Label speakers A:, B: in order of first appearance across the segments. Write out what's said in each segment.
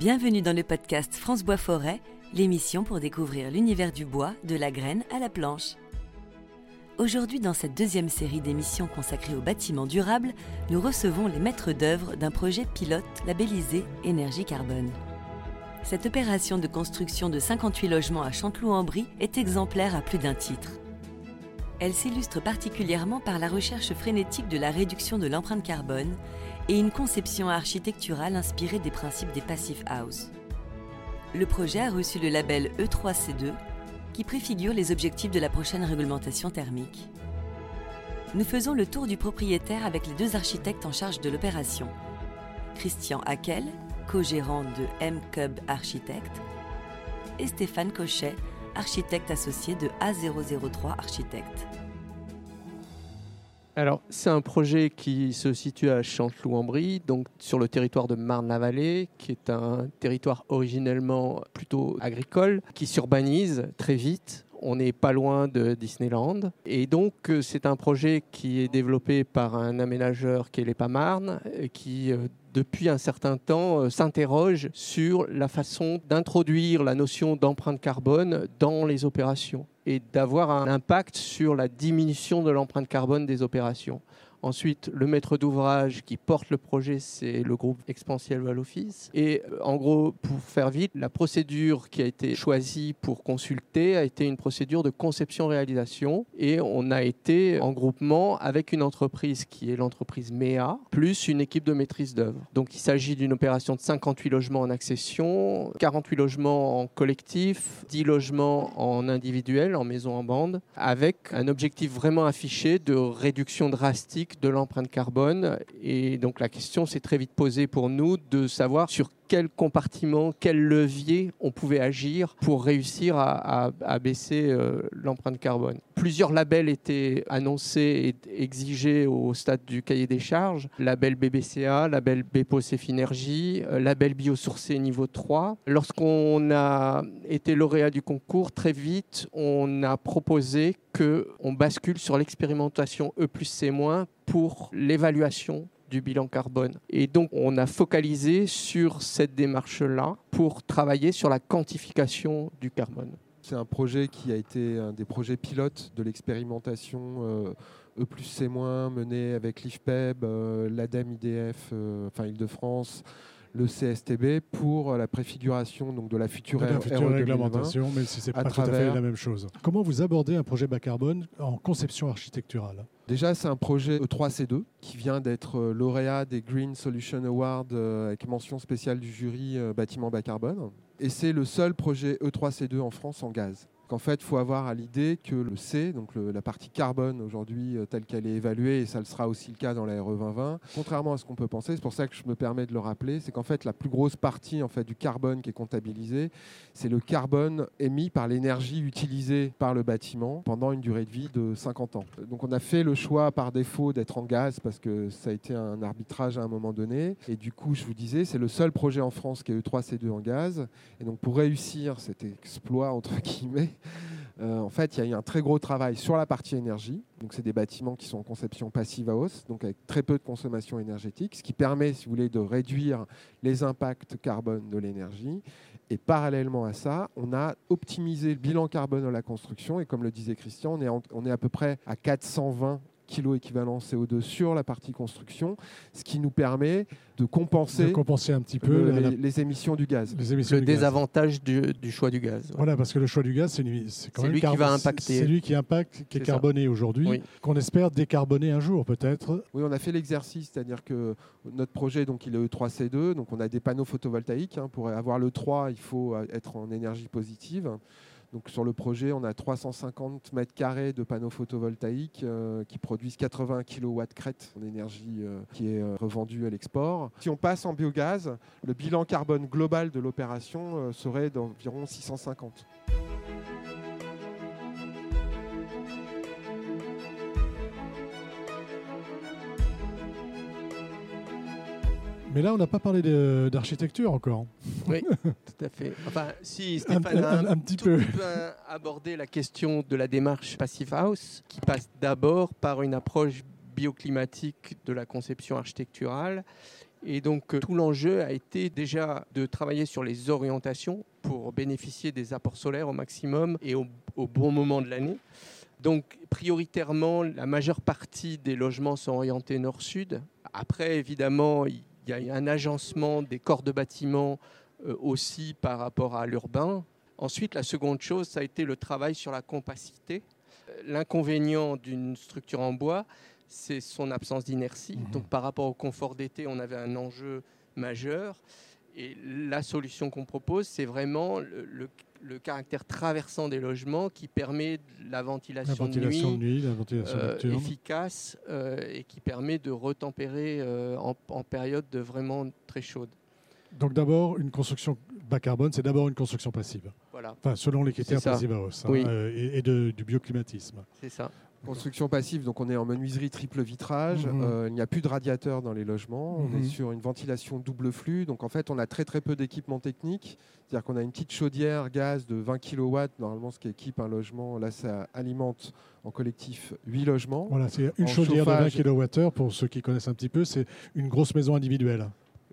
A: Bienvenue dans le podcast France Bois Forêt, l'émission pour découvrir l'univers du bois, de la graine à la planche. Aujourd'hui, dans cette deuxième série d'émissions consacrées au bâtiment durable, nous recevons les maîtres d'œuvre d'un projet pilote labellisé Énergie Carbone. Cette opération de construction de 58 logements à Chanteloup-en-Brie est exemplaire à plus d'un titre. Elle s'illustre particulièrement par la recherche frénétique de la réduction de l'empreinte carbone et une conception architecturale inspirée des principes des Passive House. Le projet a reçu le label E3C2 qui préfigure les objectifs de la prochaine réglementation thermique. Nous faisons le tour du propriétaire avec les deux architectes en charge de l'opération. Christian Hackel, co-gérant de M-Cub Architect, et Stéphane Cochet, architecte associé de A003 Architecte.
B: Alors, c'est un projet qui se situe à Chanteloup-en-Brie, donc sur le territoire de Marne-la-Vallée, qui est un territoire originellement plutôt agricole, qui s'urbanise très vite. On n'est pas loin de Disneyland. Et donc, euh, c'est un projet qui est développé par un aménageur qui est l'EPA-Marne, qui euh, depuis un certain temps, euh, s'interroge sur la façon d'introduire la notion d'empreinte carbone dans les opérations et d'avoir un impact sur la diminution de l'empreinte carbone des opérations. Ensuite, le maître d'ouvrage qui porte le projet, c'est le groupe Expansiel Office. Et euh, en gros, pour faire vite, la procédure qui a été choisie pour consulter a été une procédure de conception-réalisation. Et on a été en groupement avec une entreprise qui est l'entreprise MEA, plus une équipe de maîtrise d'œuvre. Donc il s'agit d'une opération de 58 logements en accession, 48 logements en collectif, 10 logements en individuel, en maison en bande, avec un objectif vraiment affiché de réduction drastique de l'empreinte carbone. Et donc la question s'est très vite posée pour nous de savoir sur quel compartiment, quel levier on pouvait agir pour réussir à, baisser euh, l'empreinte carbone. Plusieurs labels étaient annoncés et exigés au stade du cahier des charges. Label BBCA, label BPOS Energy, euh, label biosourcé niveau 3. Lorsqu'on a été lauréat du concours, très vite, on a proposé qu'on bascule sur l'expérimentation E plus C- pour l'évaluation du bilan carbone. Et donc, on a focalisé sur cette démarche-là pour travailler sur la quantification du carbone.
C: C'est un projet qui a été un des projets pilotes de l'expérimentation E plus C- menée avec l'IFPEB, euh, l'ADEME IDF, euh, enfin Île-de-France, le CSTB pour la préfiguration donc, de la future,
D: de la future réglementation, mais ce n'est pas tout à fait la même chose. Comment vous abordez un projet bas carbone en conception architecturale?
C: Déjà, c'est un projet E3C2 qui vient d'être euh, lauréat des Green Solution Awards euh, avec mention spéciale du jury euh, bâtiment bas carbone. Et c'est le seul projet E3C2 en France en gaz qu'en fait, il faut avoir à l'idée que le C, donc la partie carbone aujourd'hui euh, telle qu'elle est évaluée, et ça le sera aussi le cas dans la RE 2020, contrairement à ce qu'on peut penser, c'est pour ça que je me permets de le rappeler, c'est qu'en fait, la plus grosse partie en fait, du carbone qui est comptabilisé, c'est le carbone émis par l'énergie utilisée par le bâtiment pendant une durée de vie de 50 ans. Donc on a fait le choix par défaut d'être en gaz parce que ça a été un arbitrage à un moment donné. Et du coup, je vous disais, c'est le seul projet en France qui est E3C2 en gaz. Et donc pour réussir cet exploit, entre guillemets, en fait, il y a eu un très gros travail sur la partie énergie. Donc, c'est des bâtiments qui sont en conception passive à hausse, donc avec très peu de consommation énergétique, ce qui permet, si vous voulez, de réduire les impacts carbone de l'énergie. Et parallèlement à ça, on a optimisé le bilan carbone de la construction. Et comme le disait Christian, on est à peu près à 420 kg équivalent CO2 sur la partie construction, ce qui nous permet de compenser,
D: de compenser un petit peu
C: les, émissions du gaz.
B: Les émissions le désavantage Du, choix du gaz.
D: Voilà, parce que le choix du gaz, c'est quand même
B: lui qui va impacter.
D: C'est lui qui impacte, qui est, carboné aujourd'hui, qu'on espère décarboner un jour peut-être.
C: Oui, on a fait l'exercice, c'est-à-dire que notre projet, donc il est E3C2, donc on a des panneaux photovoltaïques. Hein, pour avoir le 3, il faut être en énergie positive. Donc sur le projet, on a 350 mètres carrés de panneaux photovoltaïques euh, qui produisent 80 kW crête en énergie euh, qui est euh, revendue à l'export. Si on passe en biogaz, le bilan carbone global de l'opération serait d'environ 650.
D: Mais là, on n'a pas parlé d'architecture encore.
B: Oui, tout à fait. Enfin, si Stéphane a un, petit peu abordé la question de la démarche Passive House, qui passe d'abord par une approche bioclimatique de la conception architecturale Et donc tout l'enjeu a été déjà de travailler sur les orientations pour bénéficier des apports solaires au maximum et au, au bon moment de l'année. Donc prioritairement, la majeure partie des logements sont orientés nord-sud. Après, évidemment, il y a un agencement des corps de bâtiments euh, aussi par rapport à l'urbain. Ensuite, la seconde chose, ça a été le travail sur la compacité. Euh, l'inconvénient d'une structure en bois, c'est son absence d'inertie. Mmh. Donc par rapport au confort d'été, on avait un enjeu majeur. Et la solution qu'on propose, c'est vraiment le, le, caractère traversant des logements qui permet la ventilation,
D: la ventilation de nuit, la ventilation
B: euh, efficace euh, et qui permet de retempérer euh, en, en, période de vraiment très chaude.
D: Donc d'abord, une construction bas carbone, c'est d'abord une construction passive.
B: Voilà.
D: Enfin, selon les critères Pasivaos hein,
B: oui.
D: et, et de, du bioclimatisme.
B: C'est ça.
C: Construction passive, donc on est en menuiserie triple vitrage.
D: Mhm.
C: Euh, il n'y a plus de radiateur dans les logements. On
D: Mhm.
C: est sur une ventilation double flux. Donc en fait, on a très très peu d'équipement technique. C'est-à-dire qu'on a une petite chaudière gaz de 20 kW, normalement ce qui équipe un logement. Là, ça alimente en collectif 8 logements.
D: Voilà, c'est une
C: En
D: chaudière
C: chauffage.
D: de 20 kWh, pour ceux qui connaissent un petit peu, c'est une grosse maison individuelle.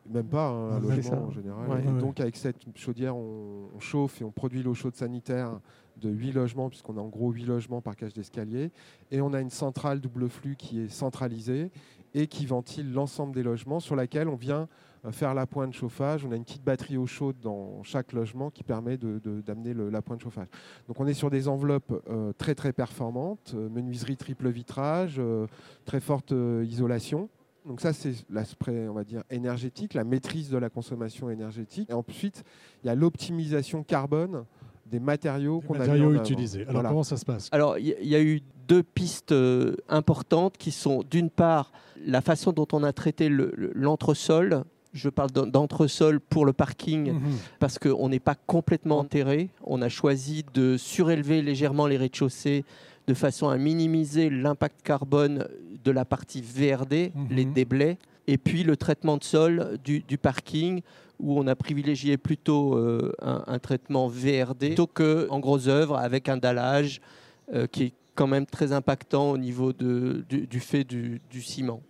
C: Même pas hein, un
D: Ouais,
C: logement
B: ça.
C: en général.
B: Ouais.
C: Et
D: Ouais.
C: donc avec cette chaudière, on, on chauffe et on produit l'eau chaude sanitaire de 8 logements, puisqu'on a en gros 8 logements par cage d'escalier. Et on a une centrale double flux qui est centralisée et qui ventile l'ensemble des logements, sur laquelle on vient euh, faire la pointe de chauffage. On a une petite batterie eau chaude dans chaque logement qui permet de- de- d'amener le- la pointe de chauffage. Donc on est sur des enveloppes euh, très très performantes, euh, menuiserie triple vitrage, très forte isolation. Donc ça, c'est l'aspect, on va dire, énergétique, la maîtrise de la consommation énergétique. Et ensuite, il y a l'optimisation carbone des matériaux qu'on a
D: matériaux utilisés. Alors
C: Voilà.
D: comment ça se passe
B: Alors, il y, y a eu deux pistes euh, importantes qui sont, d'une part, la façon dont on a traité le- le- l'entresol. Je parle d'en- d'entresol pour le parking
D: Mhm.
B: parce qu'on n'est pas complètement enterré. On a choisi de surélever légèrement les rez-de-chaussée de façon à minimiser l'impact carbone de la partie VRD,
D: Mhm.
B: les déblais, et puis le traitement de sol du, du parking où on a privilégié plutôt euh, un, traitement VRD plutôt qu'en gros œuvre avec un dallage euh, qui est quand même très impactant au niveau du, fait du, du ciment.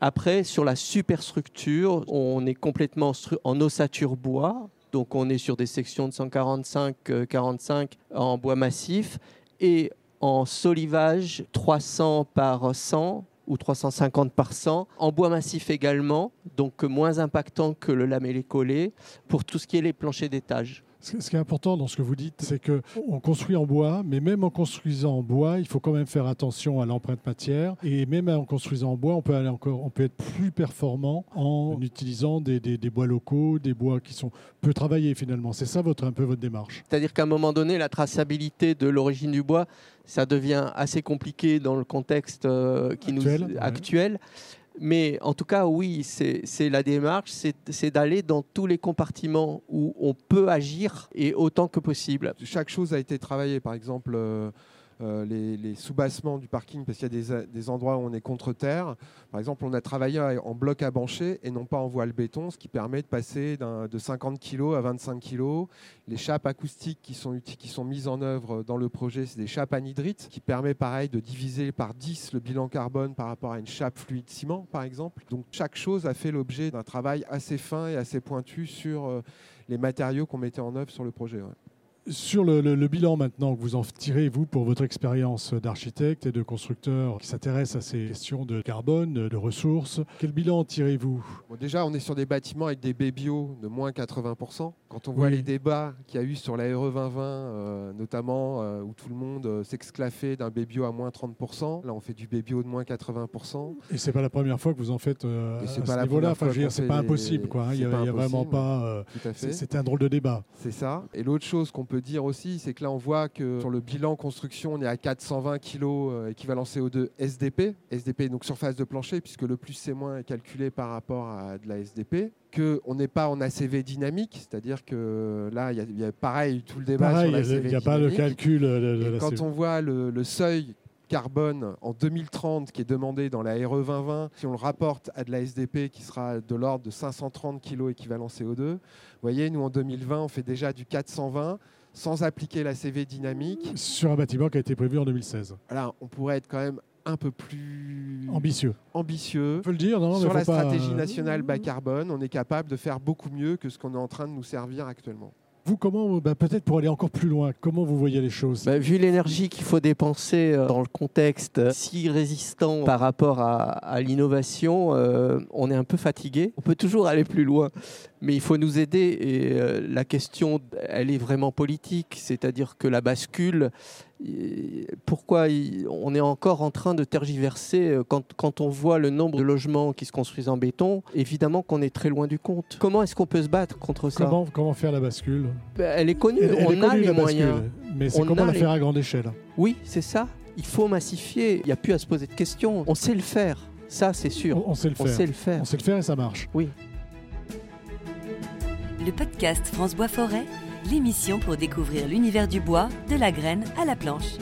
B: Après, sur la superstructure, on est complètement en ossature bois. Donc on est sur des sections de 145-45 en bois massif et en solivage 300 par 100 ou 350 par 100, en bois massif également, donc moins impactant que le lamellé collé, pour tout ce qui est les planchers d'étage.
D: Ce qui est important dans ce que vous dites, c'est que on construit en bois, mais même en construisant en bois, il faut quand même faire attention à l'empreinte matière. Et même en construisant en bois, on peut aller encore, on peut être plus performant en utilisant des, des- des bois locaux, des bois qui sont peu travaillés finalement. C'est ça votre un peu votre démarche.
B: C'est-à-dire qu'à un moment donné, la traçabilité de l'origine du bois, ça devient assez compliqué dans le contexte euh, qui
D: Actuel,
B: nous,
D: ouais.
B: Mais en tout cas, oui, c'est la démarche, c'est d'aller dans tous les compartiments où on peut agir et autant que possible.
C: Chaque chose a été travaillée. Par exemple, euh, les, les soubassements du parking, parce qu'il y a des, endroits où on est contre terre. Par exemple, on a travaillé en bloc à bancher et non pas en voile béton, ce qui permet de passer de 50 kg à 25 kg. Les chapes acoustiques qui sont, mises en œuvre dans le projet, c'est des chapes anhydrites, qui permet pareil de diviser par 10 le bilan carbone par rapport à une chape fluide ciment, par exemple. Donc chaque chose a fait l'objet d'un travail assez fin et assez pointu sur euh, les matériaux qu'on mettait en œuvre sur le projet.
D: Sur le, le- le bilan maintenant que vous en tirez, vous, pour votre expérience d'architecte et de constructeur qui s'intéresse à ces questions de carbone, de ressources, quel bilan tirez-vous?
C: Bon, déjà, on est sur des bâtiments avec des BBO de moins 80%. Quand on voit
D: Oui.
C: les débats qu'il y a eu sur la RE 2020, euh, notamment euh, où tout le monde euh, s'exclaffait d'un BBO à moins 30%, là on fait du BBO de moins 80%.
D: Et c'est pas la première fois que vous en faites euh,
C: Et
D: à ce niveau-là. Enfin, c'est pas impossible, quoi. hein. Il y a, a vraiment pas. euh,
C: Tout à
D: c'est-
C: fait.
D: c'est un drôle de débat.
C: C'est ça. Et l'autre chose qu'on peut dire aussi, c'est que là, on voit que sur le bilan construction, on est à 420 kg euh, équivalent CO2 SDP. SDP, donc surface de plancher, puisque le plus c'est moins est calculé par rapport à de la SDP. Qu'on n'est pas en ACV dynamique, c'est-à-dire que là, il y, a- il y a pareil tout le débat
D: Pareil,
C: sur
D: il
C: l'ACV
D: n'y a pas
C: dynamique.
D: calcul euh,
C: quand on voit le, le seuil carbone en 2030 qui est demandé dans la RE 2020, si on le rapporte à de la SDP qui sera de l'ordre de 530 kg équivalent CO2, vous voyez, nous en 2020, on fait déjà du 420 sans appliquer la CV dynamique.
D: Sur un bâtiment qui a été prévu en 2016.
C: Là, on pourrait être quand même un peu plus
D: Ambitieux.
C: ambitieux.
D: Le dire, non
C: Sur la
D: pas-
C: stratégie nationale bas carbone, on est capable de faire beaucoup mieux que ce qu'on est en train de nous servir actuellement.
D: Vous, comment, bah, peut-être pour aller encore plus loin, comment vous voyez les choses
B: Bah, vu l'énergie qu'il faut dépenser euh, dans le contexte euh, si résistant par rapport à, l'innovation, euh, on est un peu fatigué. On peut toujours aller plus loin, mais il faut nous aider. Et la question, elle est vraiment politique, c'est-à-dire que la bascule. Pourquoi on est encore en train de tergiverser euh, quand, quand on voit le nombre de logements qui se construisent en béton Évidemment qu'on est très loin du compte. Comment est-ce qu'on peut se battre contre ça
D: comment, comment faire la bascule
B: Bah, Elle est connue,
D: Elle- elle
B: on
D: est
B: a les moyens.
D: bascule, mais c'est
B: On
D: comment
B: a
D: la
B: les-
D: faire à grande échelle
B: Oui, c'est ça. Il faut massifier. Il n'y a plus à se poser de questions. On sait le faire. Ça, c'est sûr.
D: on, on sait le
B: On
D: faire.
B: sait le faire.
D: On sait le faire et ça marche.
A: Le podcast France Bois Forêt, l'émission pour découvrir l'univers du bois, de la graine à la planche.